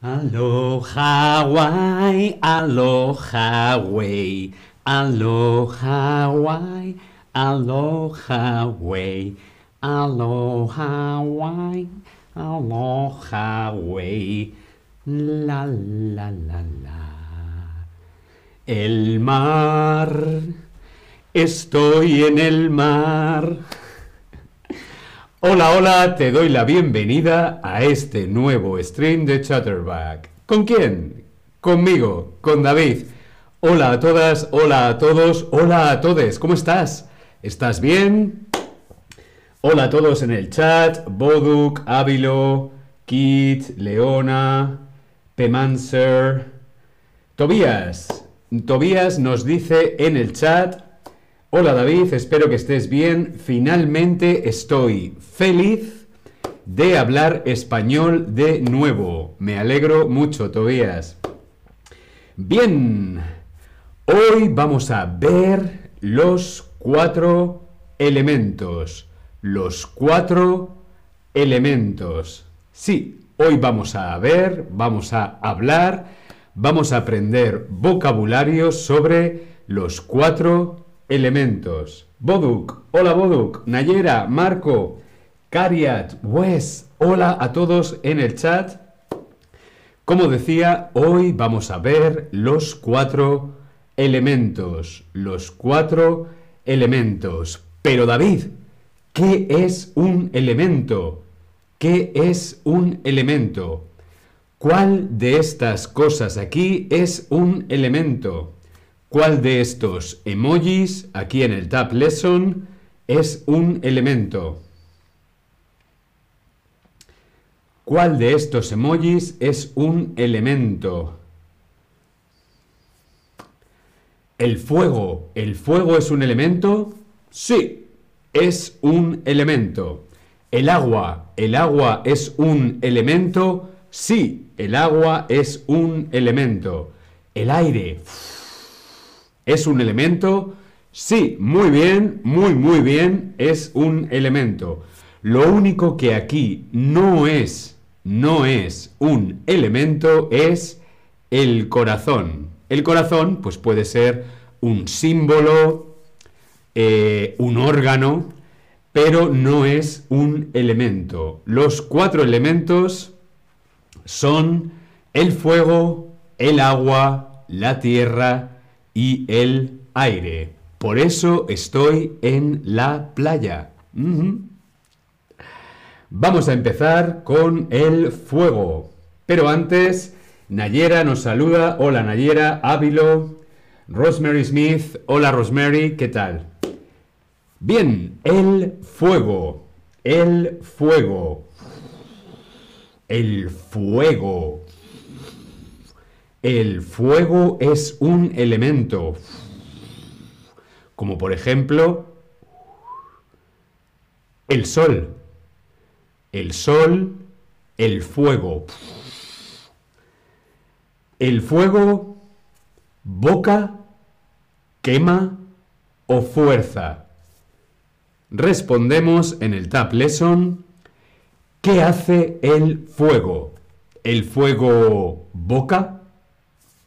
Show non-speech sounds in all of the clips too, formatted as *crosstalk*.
Aloha Hawaii, aloha way, aloha Hawaii, aloha way, aloha Hawaii, aloha la la la la. El mar, estoy en el mar. Hola, hola, te doy la bienvenida a este nuevo stream de Chatterback. ¿Con quién? Conmigo, con David. Hola a todas, hola a todos, hola a todos. ¿Cómo estás? ¿Estás bien? Hola a todos en el chat. Boduk, Ávilo, Kit, Leona, Pemanser. Tobías. Tobías nos dice en el chat Hola David, espero que estés bien. Finalmente estoy feliz de hablar español de nuevo. Me alegro mucho, Tobías. Bien, hoy vamos a ver los cuatro elementos. Los cuatro elementos. Sí, hoy vamos a ver, vamos a hablar, vamos a aprender vocabulario sobre los cuatro elementos. Boduk, hola Boduk, Nayera, Marco, Cariat, Wes, hola a todos en el chat. Como decía, hoy vamos a ver los cuatro elementos, los cuatro elementos. Pero David, ¿qué es un elemento? ¿Qué es un elemento? ¿Cuál de estas cosas aquí es un elemento? ¿Cuál de estos emojis aquí en el Tab Lesson es un elemento? ¿Cuál de estos emojis es un elemento? ¿El fuego? ¿El fuego es un elemento? Sí, es un elemento. ¿El agua? ¿El agua es un elemento? Sí, el agua es un elemento. ¿El aire? ¿Es un elemento? Sí, muy bien, muy, muy bien, es un elemento. Lo único que aquí no es, no es un elemento es el corazón. El corazón, pues puede ser un símbolo, eh, un órgano, pero no es un elemento. Los cuatro elementos son el fuego, el agua, la tierra y el aire. Por eso estoy en la playa. Vamos a empezar con el fuego. Pero antes, Nayera nos saluda. Hola Nayera, Ávilo, Rosemary Smith. Hola Rosemary, ¿qué tal? Bien, el fuego. El fuego. El fuego. El fuego es un elemento. Como por ejemplo, el sol. El sol, el fuego. El fuego, boca, quema o fuerza. Respondemos en el Tab Lesson. ¿Qué hace el fuego? ¿El fuego boca?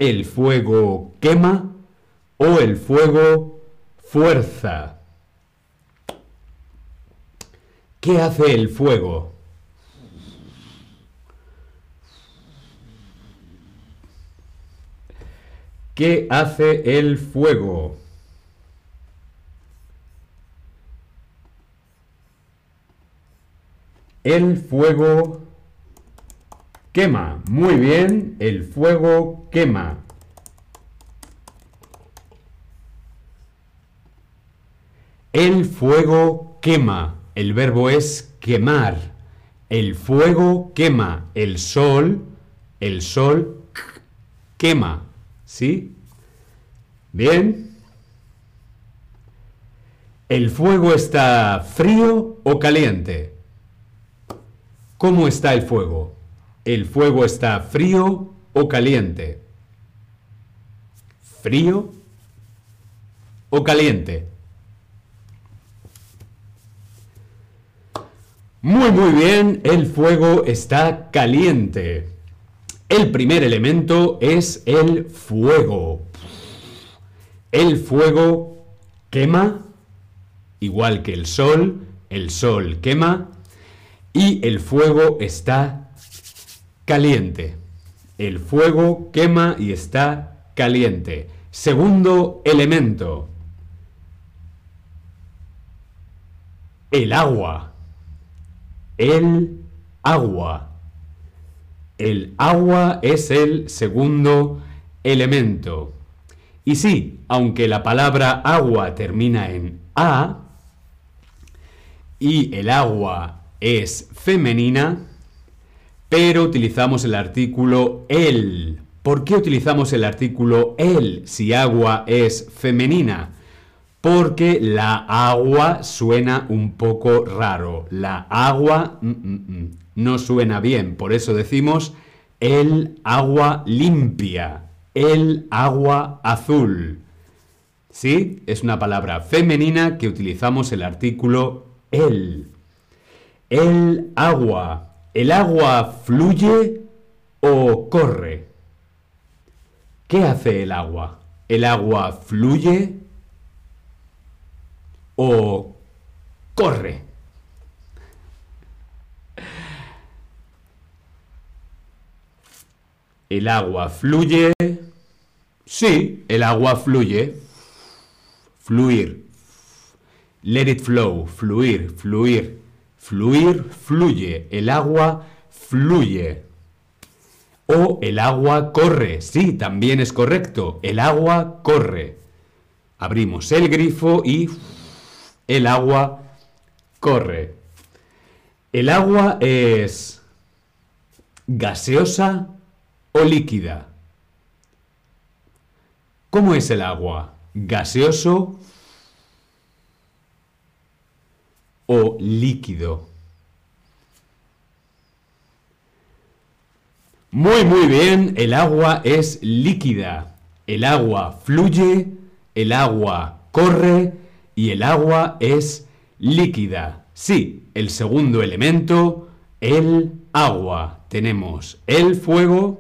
El fuego quema o el fuego fuerza. ¿Qué hace el fuego? ¿Qué hace el fuego? El fuego Quema. Muy bien. El fuego quema. El fuego quema. El verbo es quemar. El fuego quema. El sol, el sol quema. ¿Sí? Bien. ¿El fuego está frío o caliente? ¿Cómo está el fuego? ¿El fuego está frío o caliente? ¿Frío o caliente? Muy, muy bien, el fuego está caliente. El primer elemento es el fuego. El fuego quema, igual que el sol, el sol quema y el fuego está caliente. El fuego quema y está caliente. Segundo elemento. El agua. El agua. El agua es el segundo elemento. Y sí, aunque la palabra agua termina en A y el agua es femenina, pero utilizamos el artículo el. ¿Por qué utilizamos el artículo el si agua es femenina? Porque la agua suena un poco raro. La agua mm, mm, mm, no suena bien. Por eso decimos el agua limpia, el agua azul. ¿Sí? Es una palabra femenina que utilizamos el artículo el. El agua. ¿El agua fluye o corre? ¿Qué hace el agua? ¿El agua fluye o corre? ¿El agua fluye? Sí, el agua fluye. Fluir. Let it flow. Fluir, fluir. Fluir, fluye. El agua fluye. O el agua corre. Sí, también es correcto. El agua corre. Abrimos el grifo y el agua corre. El agua es gaseosa o líquida. ¿Cómo es el agua? ¿Gaseoso o líquido? Muy, muy bien, el agua es líquida. El agua fluye, el agua corre y el agua es líquida. Sí, el segundo elemento, el agua. Tenemos el fuego,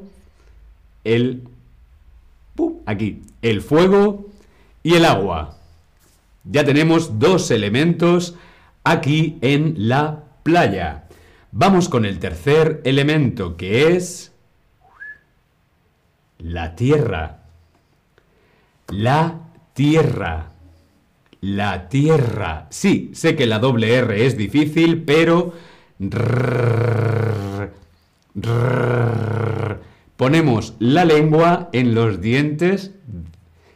el... Aquí, el fuego y el agua. Ya tenemos dos elementos aquí en la playa. Vamos con el tercer elemento que es la tierra. La tierra. La tierra. Sí, sé que la doble R es difícil, pero... Ponemos la lengua en los dientes,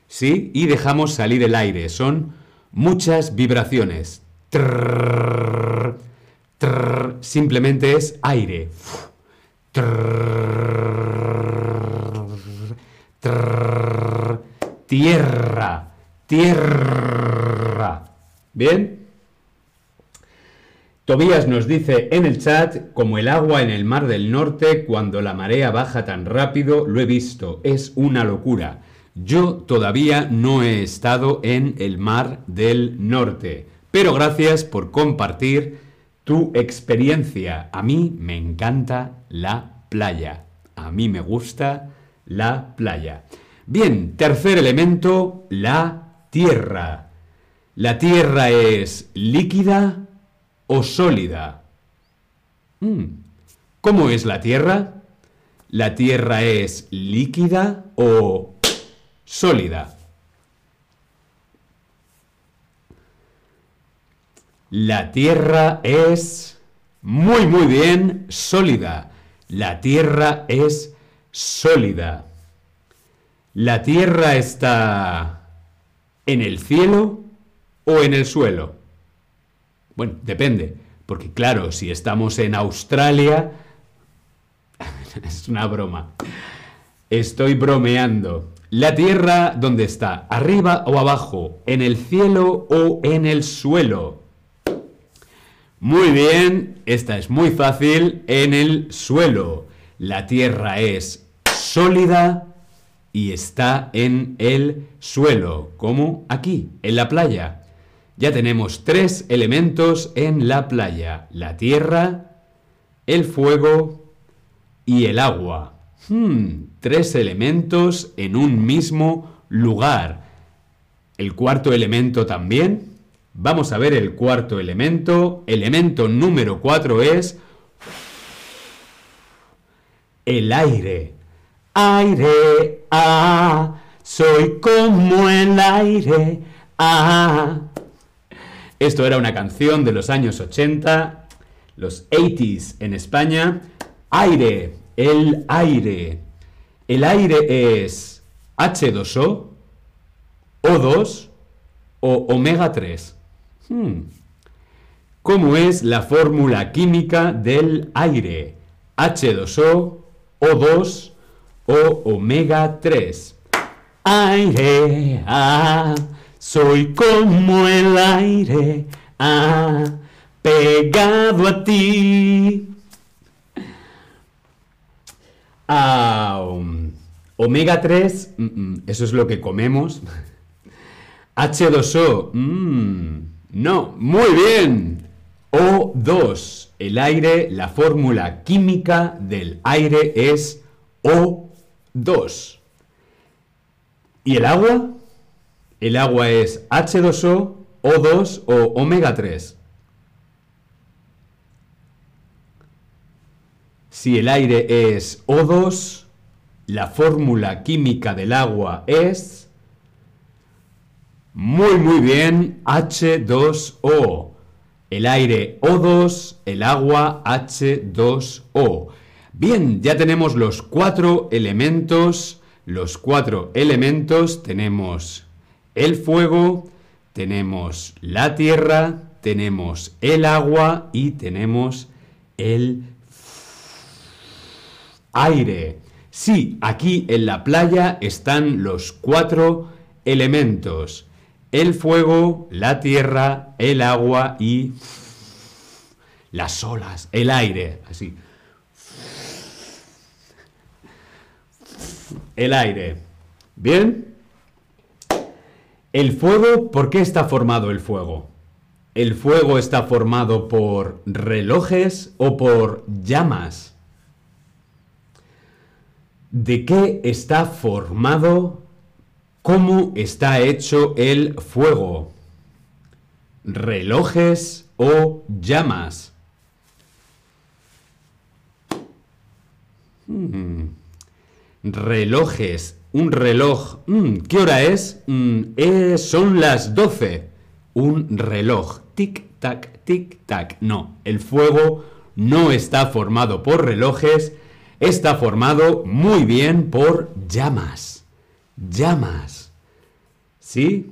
¿sí? Y dejamos salir el aire. Son muchas vibraciones. Simplemente es aire. Tierra. Tierra. ¿Bien? Tobías nos dice en el chat, como el agua en el Mar del Norte, cuando la marea baja tan rápido, lo he visto, es una locura. Yo todavía no he estado en el Mar del Norte, pero gracias por compartir tu experiencia. A mí me encanta la playa. A mí me gusta la playa. Bien, tercer elemento, la tierra. La tierra es líquida, o sólida? Mm. ¿Cómo es la Tierra? ¿La Tierra es líquida o sólida? La Tierra es muy, muy bien sólida. La Tierra es sólida. ¿La Tierra está en el cielo o en el suelo? Bueno, depende, porque claro, si estamos en Australia, *laughs* es una broma. Estoy bromeando. ¿La Tierra dónde está? ¿Arriba o abajo? ¿En el cielo o en el suelo? Muy bien, esta es muy fácil. En el suelo. La Tierra es sólida y está en el suelo, como aquí, en la playa. Ya tenemos tres elementos en la playa, la tierra, el fuego y el agua. Hmm, tres elementos en un mismo lugar. El cuarto elemento también. Vamos a ver el cuarto elemento. Elemento número cuatro es el aire. Aire, ah, soy como el aire, ah. Esto era una canción de los años 80, los 80s en España. Aire, el aire. El aire es H2O, O2 o omega 3. Hmm. ¿Cómo es la fórmula química del aire? H2O, O2 o omega 3. Aire, ah, soy como el aire, ah, pegado a ti. Ah, um, omega 3, mm, mm, eso es lo que comemos. H2O, mm, no, muy bien. O2, el aire, la fórmula química del aire es O2. ¿Y el agua? El agua es H2O, O2 o omega 3. Si el aire es O2, la fórmula química del agua es... Muy, muy bien, H2O. El aire O2, el agua H2O. Bien, ya tenemos los cuatro elementos. Los cuatro elementos tenemos el fuego, tenemos la tierra, tenemos el agua y tenemos el aire. Sí, aquí en la playa están los cuatro elementos. El fuego, la tierra, el agua y las olas, el aire, así. El aire. ¿Bien? El fuego, ¿por qué está formado el fuego? ¿El fuego está formado por relojes o por llamas? ¿De qué está formado? ¿Cómo está hecho el fuego? ¿Relojes o llamas? Hmm. Relojes. Un reloj. Hmm, ¿Qué hora es? Hmm, eh, son las 12. Un reloj. Tic-tac, tic-tac. No, el fuego no está formado por relojes está formado muy bien por llamas. Llamas. ¿Sí?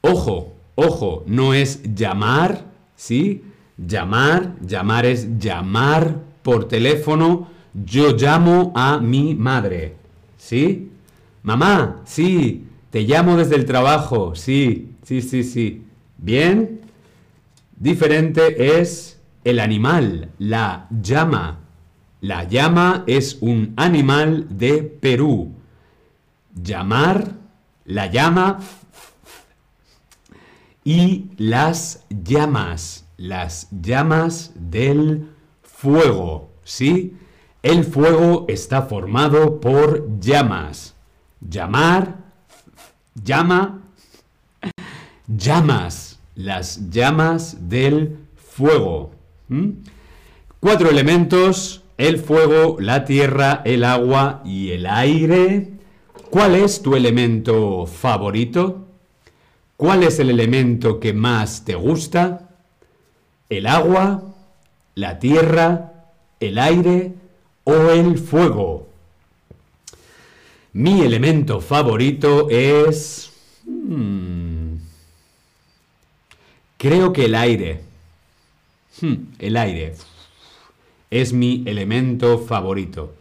Ojo, ojo, no es llamar, ¿sí? Llamar, llamar es llamar por teléfono. Yo llamo a mi madre. ¿Sí? Mamá, sí, te llamo desde el trabajo. Sí, sí, sí, sí. Bien. Diferente es el animal, la llama. La llama es un animal de Perú. Llamar, la llama y las llamas, las llamas del fuego, ¿sí? El fuego está formado por llamas. Llamar, llama, llamas, las llamas del fuego. Cuatro elementos el fuego, la tierra, el agua y el aire. ¿Cuál es tu elemento favorito? ¿Cuál es el elemento que más te gusta? ¿El agua, la tierra, el aire o el fuego? Mi elemento favorito es... Hmm, creo que el aire. Hmm, el aire es mi elemento favorito.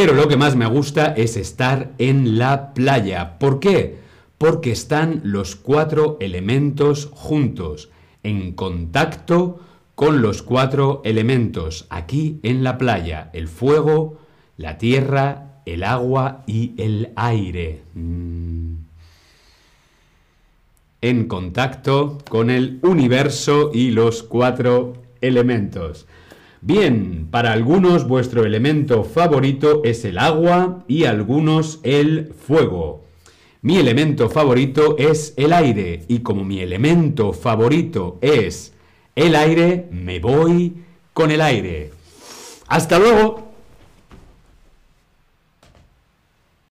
Pero lo que más me gusta es estar en la playa. ¿Por qué? Porque están los cuatro elementos juntos, en contacto con los cuatro elementos, aquí en la playa, el fuego, la tierra, el agua y el aire. Mm. En contacto con el universo y los cuatro elementos. Bien, para algunos vuestro elemento favorito es el agua y algunos el fuego. Mi elemento favorito es el aire y como mi elemento favorito es el aire, me voy con el aire. Hasta luego.